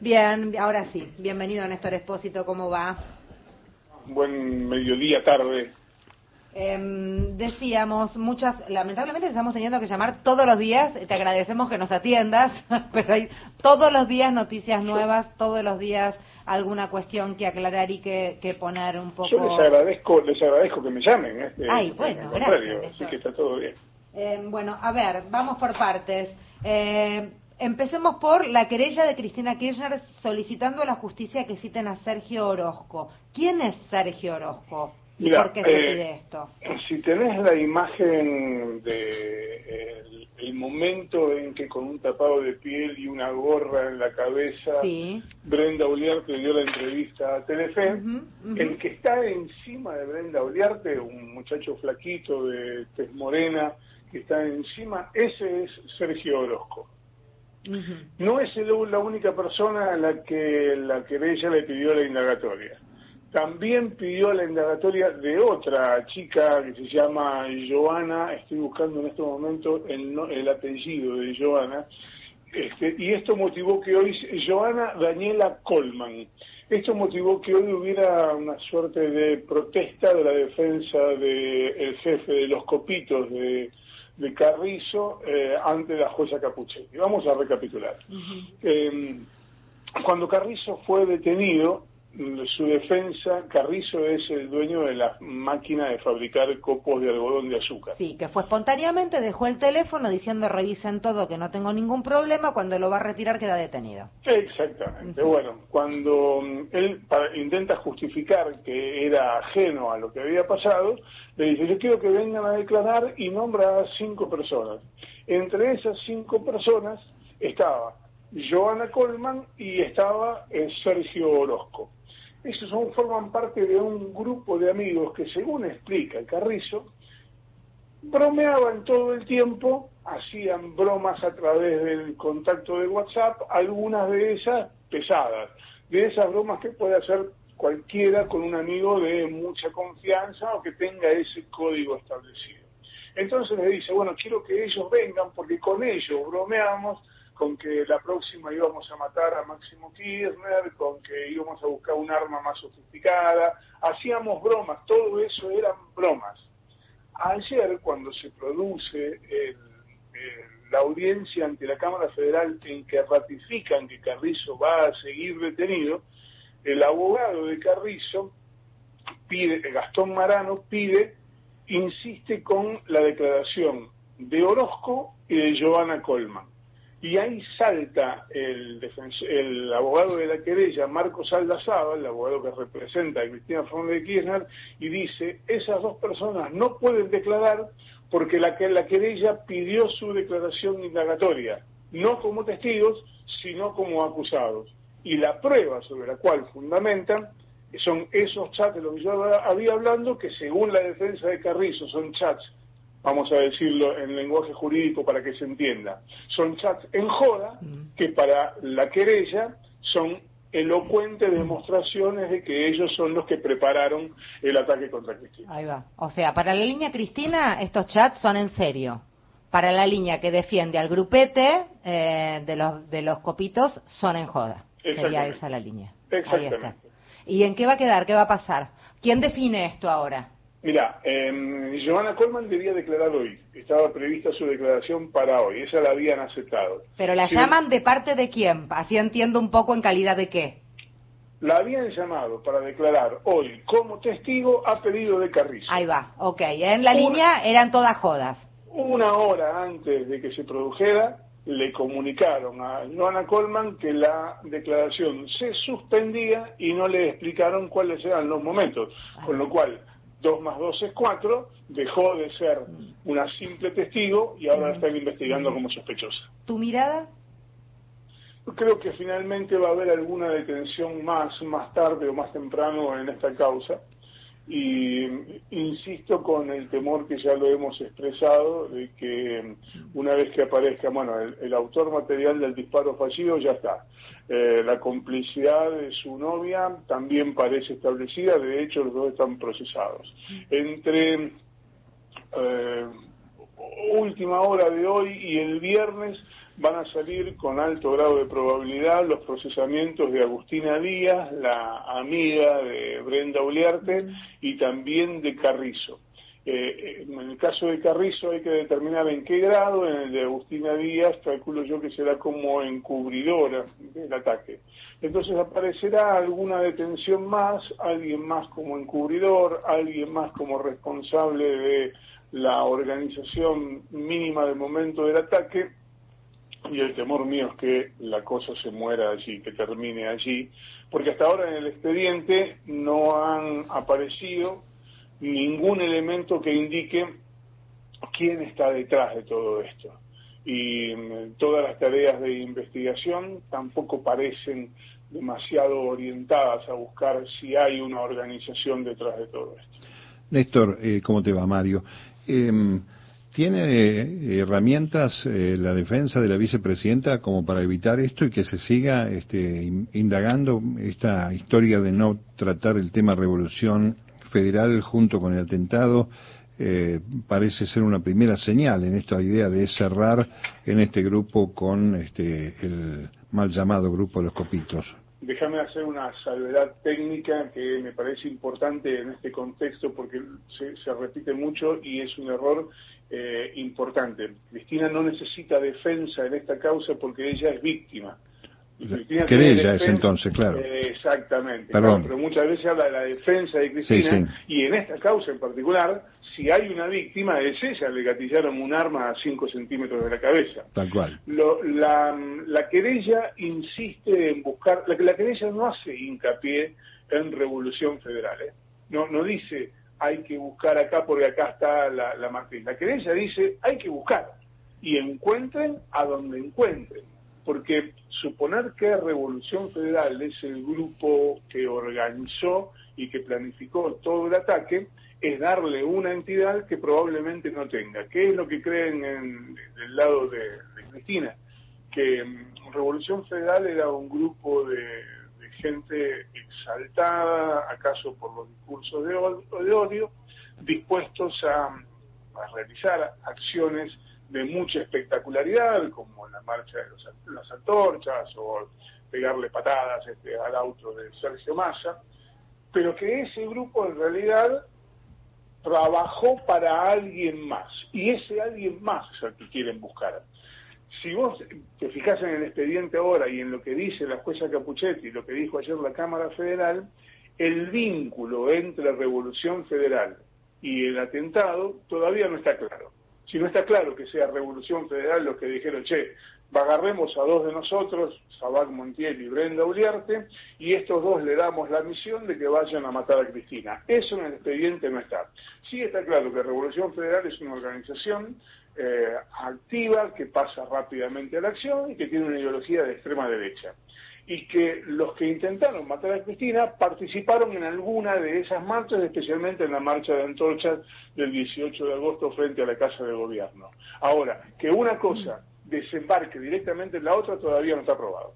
Bien, ahora sí. Bienvenido, Néstor Espósito. ¿Cómo va? Buen mediodía, tarde. Em, decíamos, muchas, lamentablemente estamos teniendo que llamar todos los días, te agradecemos que nos atiendas, pero hay todos los días noticias nuevas, todos los días alguna cuestión que aclarar y que, que poner un poco... Yo les agradezco, les agradezco que me llamen. Este, Ay, bueno, gracias. Así que está todo bien. Em, bueno, a ver, vamos por partes. Eh, Empecemos por la querella de Cristina Kirchner solicitando a la justicia que citen a Sergio Orozco. ¿Quién es Sergio Orozco? ¿Y por qué se eh, pide esto? Si tenés la imagen de el, momento en que con un tapado de piel y una gorra en la cabeza, Brenda Uliarte dio la entrevista a Telefe, el que está encima de Brenda Uliarte, un muchacho flaquito de tez morena, que está encima, ese es Sergio Orozco. No es la única persona a la que la querella le pidió la indagatoria. También pidió la indagatoria de otra chica que se llama Joana, estoy buscando en este momento el, el apellido de Joana, este, y esto motivó que hoy, Joana Daniela Colman, esto motivó que hoy hubiera una suerte de protesta de la defensa del jefe de los copitos de, de Carrizo eh, ante la jueza Capuchetti. Vamos a recapitular. Eh, cuando Carrizo fue detenido, su defensa, Carrizo es el dueño de la máquina de fabricar copos de algodón de azúcar. Sí, que fue espontáneamente, dejó el teléfono diciendo revisen todo, que no tengo ningún problema, cuando lo va a retirar queda detenido. Exactamente. Bueno, cuando mm, él intenta justificar que era ajeno a lo que había pasado, le dice, yo quiero que vengan a declarar y nombra a cinco personas. Entre esas cinco personas estaba Joana Colman y estaba eh, Sergio Orozco. Esos son, forman parte de un grupo de amigos que, según explica Carrizo, bromeaban todo el tiempo, hacían bromas a través del contacto de WhatsApp, algunas de esas pesadas, de esas bromas que puede hacer cualquiera con un amigo de mucha confianza o que tenga ese código establecido. Entonces le dice, bueno, quiero que ellos vengan porque con ellos bromeamos con que la próxima íbamos a matar a Máximo Kirchner, con que íbamos a buscar un arma más sofisticada, hacíamos bromas, todo eso eran bromas. Ayer, cuando se produce la audiencia ante la Cámara Federal en que ratifican que Carrizo va a seguir detenido, el abogado de Carrizo Gastón Marano pide, insiste con la declaración de Orozco y de Giovanna Colman y ahí salta el, el abogado de la querella, Marcos Aldazaba, el abogado que representa a Cristina Fernández de Kirchner, y dice, esas dos personas no pueden declarar porque la, la querella pidió su declaración indagatoria, no como testigos, sino como acusados. Y la prueba sobre la cual fundamentan son esos chats de los que yo había hablando, que según la defensa de Carrizo son chats vamos a decirlo en lenguaje jurídico para que se entienda. Son chats en joda mm. que para la querella son elocuentes demostraciones de que ellos son los que prepararon el ataque contra Cristina. Ahí va. O sea, para la línea Cristina estos chats son en serio. Para la línea que defiende al grupete eh, de, los, de los copitos son en joda. Sería esa la línea. Exactamente. ¿Y en qué va a quedar? ¿Qué va a pasar? ¿Quién define esto ahora? Mira, eh, Johanna Colman debía declarar hoy. Estaba prevista su declaración para hoy. Esa la habían aceptado. ¿Pero la llaman de parte de quién? Así entiendo un poco en calidad de qué. La habían llamado para declarar hoy como testigo a pedido de Carrizo. Ahí va, ok. En la línea eran todas jodas. Una hora antes de que se produjera, le comunicaron a Johanna Colman que la declaración se suspendía y no le explicaron cuáles eran los momentos. Con lo cual, 2 más 2 es 4, dejó de ser una simple testigo y ahora la están investigando como sospechosa. ¿Tu mirada? Creo que finalmente va a haber alguna detención más, más tarde o más temprano en esta causa y insisto con el temor que ya lo hemos expresado de que una vez que aparezca, bueno, el, autor material del disparo fallido ya está. Eh, la complicidad de su novia también parece establecida, de hecho los dos están procesados. Entre eh, última hora de hoy y el viernes van a salir con alto grado de probabilidad los procesamientos de Agustina Díaz, la amiga de Brenda Uliarte, y también de Carrizo. Eh, en el caso de Carrizo hay que determinar en qué grado, en el de Agustina Díaz calculo yo que será como encubridora del ataque. Entonces aparecerá alguna detención más, alguien más como encubridor, alguien más como responsable de la organización mínima del momento del ataque, y el temor mío es que la cosa se muera allí, que termine allí, porque hasta ahora en el expediente no han aparecido ningún elemento que indique quién está detrás de todo esto. Y mm, todas las tareas de investigación tampoco parecen demasiado orientadas a buscar si hay una organización detrás de todo esto. Néstor, eh, ¿cómo te va, Mario? Em, ¿Tiene eh, herramientas eh, la defensa de la vicepresidenta como para evitar esto y que se siga este, indagando esta historia de no tratar el tema revolución federal junto con el atentado? Eh, parece ser una primera señal en esta idea de cerrar en este grupo con este, el mal llamado grupo de los copitos. Déjame hacer una salvedad técnica que me parece importante en este contexto porque se, se repite mucho y es un error eh, importante. Cristina no necesita defensa en esta causa porque ella es víctima. ella es entonces, claro. Eh, exactamente. pero muchas veces habla de la defensa de Cristina y en esta causa en particular, si hay una víctima, es ella, le gatillaron un arma a 5 centímetros de la cabeza. Tal cual. la, la querella insiste en buscar, la, la querella no hace hincapié en revolución federal. ¿eh? No, no dice hay que buscar acá porque acá está la, la matriz. La querella dice hay que buscar y encuentren a donde encuentren, porque suponer que Revolución Federal es el grupo que organizó y que planificó todo el ataque es darle una entidad que probablemente no tenga. ¿Qué es lo que creen en, del lado de, de Cristina? Que mm, Revolución Federal era un grupo de gente exaltada, acaso por los discursos de odio, dispuestos a, realizar acciones de mucha espectacularidad, como la marcha de las antorchas o pegarle patadas este, al auto de Sergio Massa, pero que ese grupo en realidad trabajó para alguien más, y ese alguien más es el que quieren buscar si vos te fijas en el expediente ahora y en lo que dice la jueza Capuchetti y lo que dijo ayer la Cámara Federal, el vínculo entre Revolución Federal y el atentado todavía no está claro. Si no está claro que sea Revolución Federal los que dijeron, che, agarremos a dos de nosotros, Sabac Montiel y Brenda Uliarte, y estos dos le damos la misión de que vayan a matar a Cristina. Eso en el expediente no está. Sí está claro que Revolución Federal es una organización eh, activa, que pasa rápidamente a la acción y que tiene una ideología de extrema derecha. Y que los que intentaron matar a Cristina participaron en alguna de esas marchas, especialmente en la marcha de antorchas del 18 de agosto frente a la Casa de Gobierno. Ahora, que una cosa desembarque directamente en la otra todavía no está aprobado.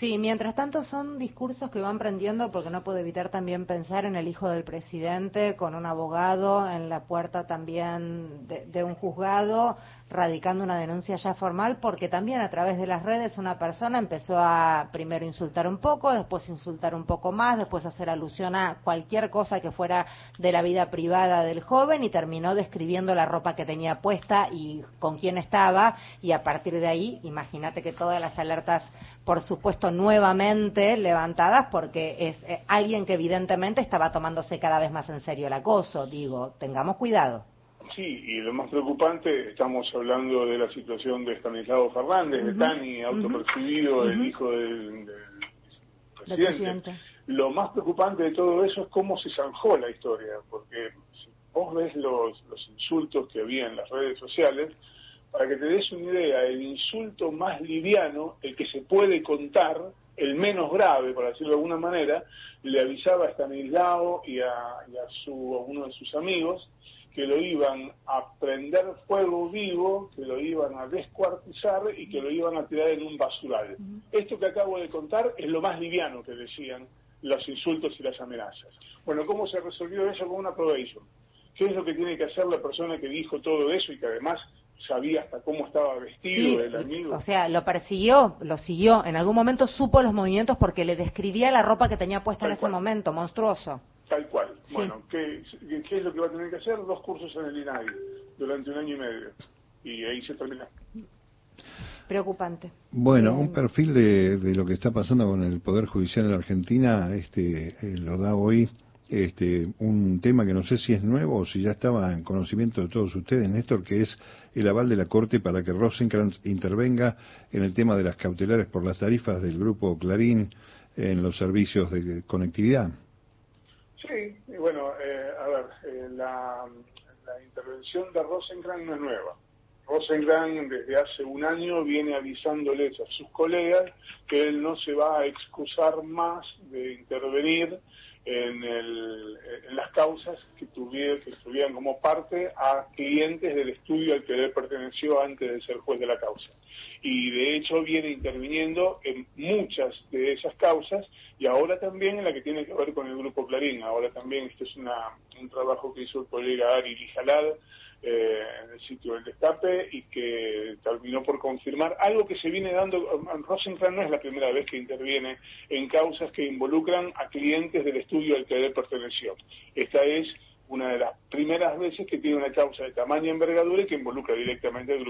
Sí, mientras tanto son discursos que van prendiendo porque no puedo evitar también pensar en el hijo del presidente con un abogado en la puerta también de, un juzgado radicando una denuncia ya formal porque también a través de las redes una persona empezó a primero insultar un poco, después insultar un poco más, después hacer alusión a cualquier cosa que fuera de la vida privada del joven y terminó describiendo la ropa que tenía puesta y con quién estaba y a partir de ahí, imagínate que todas las alertas, por supuesto, nuevamente levantadas porque es eh, alguien que evidentemente estaba tomándose cada vez más en serio el acoso, digo, tengamos cuidado. Sí, y lo más preocupante, estamos hablando de la situación de Stanislao Fernández, de Tani, autopercibido, el hijo del, presidente. Lo más preocupante de todo eso es cómo se zanjó la historia, porque si vos ves los, los insultos que había en las redes sociales, para que te des una idea, el insulto más liviano, el que se puede contar, el menos grave, para decirlo de alguna manera, le avisaba a Stanislao y a, y a, su, a uno de sus amigos, que lo iban a prender fuego vivo, que lo iban a descuartizar y que lo iban a tirar en un basural. Esto que acabo de contar es lo más liviano que decían los insultos y las amenazas. Bueno, ¿cómo se resolvió eso con una probation? ¿Qué es lo que tiene que hacer la persona que dijo todo eso y que además sabía hasta cómo estaba vestido el amigo. O sea, lo persiguió, lo siguió. En algún momento supo los movimientos porque le describía la ropa que tenía puesta en ese momento, monstruoso. Tal cual. Bueno, ¿qué, ¿qué, es lo que va a tener que hacer? Dos cursos en el INAI durante un año y medio. Y ahí se termina. Preocupante. Bueno, un perfil de, de, lo que está pasando con el Poder Judicial en la Argentina este, eh, lo da hoy este, un tema que no sé si es nuevo o si ya estaba en conocimiento de todos ustedes, Néstor, que es el aval de la Corte para que Rosenkrantz intervenga en el tema de las cautelares por las tarifas del grupo Clarín en los servicios de conectividad. Sí, bueno, eh, a ver, eh, la, intervención de Rosenkrantz no es nueva. Rosenkrantz desde hace un año viene avisándoles a sus colegas que él no se va a excusar más de intervenir en, el, en las causas que, tuvieran, que estuvieran como parte a clientes del estudio al que él perteneció antes de ser juez de la causa. Y de hecho viene interviniendo en muchas de esas causas y ahora también en la que tiene que ver con el Grupo Clarín. Ahora también este es una, un trabajo que hizo el colega Ari Lijalad eh, en el sitio del destape y que terminó por confirmar algo que se viene dando. Rosenkrantz no es la primera vez que interviene en causas que involucran a clientes del estudio al que él perteneció. Esta es una de las primeras veces que tiene una causa de tamaña envergadura y que involucra directamente al grupo.